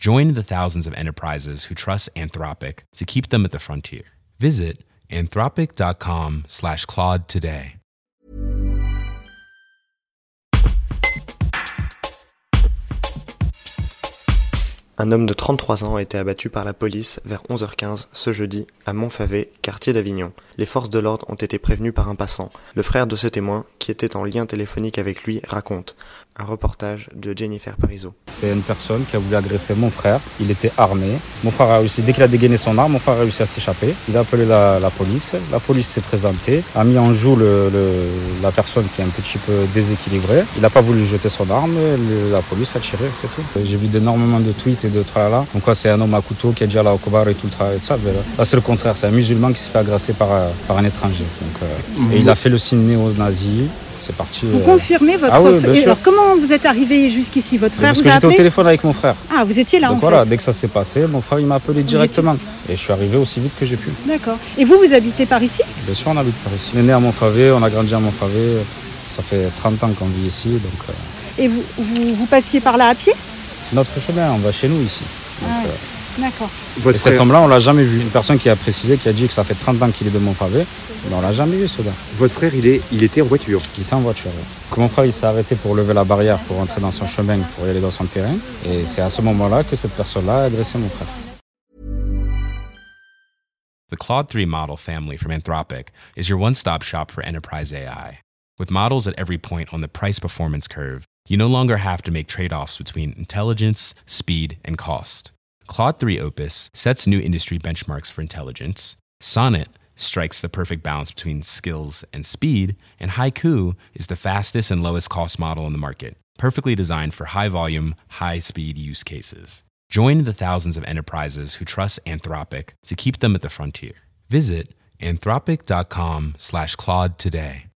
Join the thousands of enterprises who trust Anthropic to keep them at the frontier. Visit anthropic.com slash Claude today. Un homme de 33 ans a été abattu par la police vers 11h15 ce jeudi à Montfavet, quartier d'Avignon. Les forces de l'ordre ont été prévenues par un passant. Le frère de ce témoin, qui était en lien téléphonique avec lui, raconte. Un reportage de Jennifer Parizeau. C'est une personne qui a voulu agresser mon frère. Il était armé. Mon frère a réussi, dès qu'il a dégainé son arme, mon frère a réussi à s'échapper. Il a appelé la, la police. La police s'est présentée, a mis en joue le, le- la personne qui est un petit peu déséquilibrée. Il n'a pas voulu jeter son arme. Le- la police a tiré, c'est tout. J'ai vu d'énormément de tweets et de tralala. Donc quoi, c'est un homme à couteau qui est déjà là au Kobar et tout le travail et tout ça. Mais là, là, c'est le contraire. C'est un musulman qui s'est fait agresser par, par un étranger. Donc, euh, et il a fait le signe néo-nazi. C'est parti. Vous euh, confirmez votre Ah oui, bien sûr. Alors comment vous êtes arrivé jusqu'ici? Votre frère parce vous que j'étais au téléphone avec mon frère. Ah, vous étiez là Donc en voilà, fait. dès que ça s'est passé, mon frère il m'a appelé directement. Et je suis arrivé aussi vite que j'ai pu. D'accord. Et vous, vous habitez par ici? Bien sûr, on habite par ici. On est né à Montfavet, on a grandi à Montfavet. Ça fait 30 ans qu'on vit ici, donc euh, Et vous, vous, vous passiez par là à pied? C'est notre chemin, on va chez nous ici. Donc, Ah ouais. euh, D'accord. et cet homme-là, on l'a jamais vu. Une personne qui a précisé, qui a dit que ça fait 30 ans qu'il est de Montfavet, mais on l'a jamais vu ce gars. Votre frère, il, est, il était en voiture. Il était en voiture. Que mon frère il s'est arrêté pour lever la barrière, pour rentrer dans son chemin, pour y aller dans son terrain. Et c'est à ce moment-là que cette personne-là a agressé mon frère. The Claude 3 model family from Anthropic is your one stop shop for enterprise AI. With models at every point on the price performance curve, you no longer have to make trade offs between intelligence, speed, and cost. Claude 3 Opus sets new industry benchmarks for intelligence. Sonnet strikes the perfect balance between skills and speed. And Haiku is the fastest and lowest cost model in the market, perfectly designed for high volume, high speed use cases. Join the thousands of enterprises who trust Anthropic to keep them at the frontier. Visit anthropic.com slash Claude today.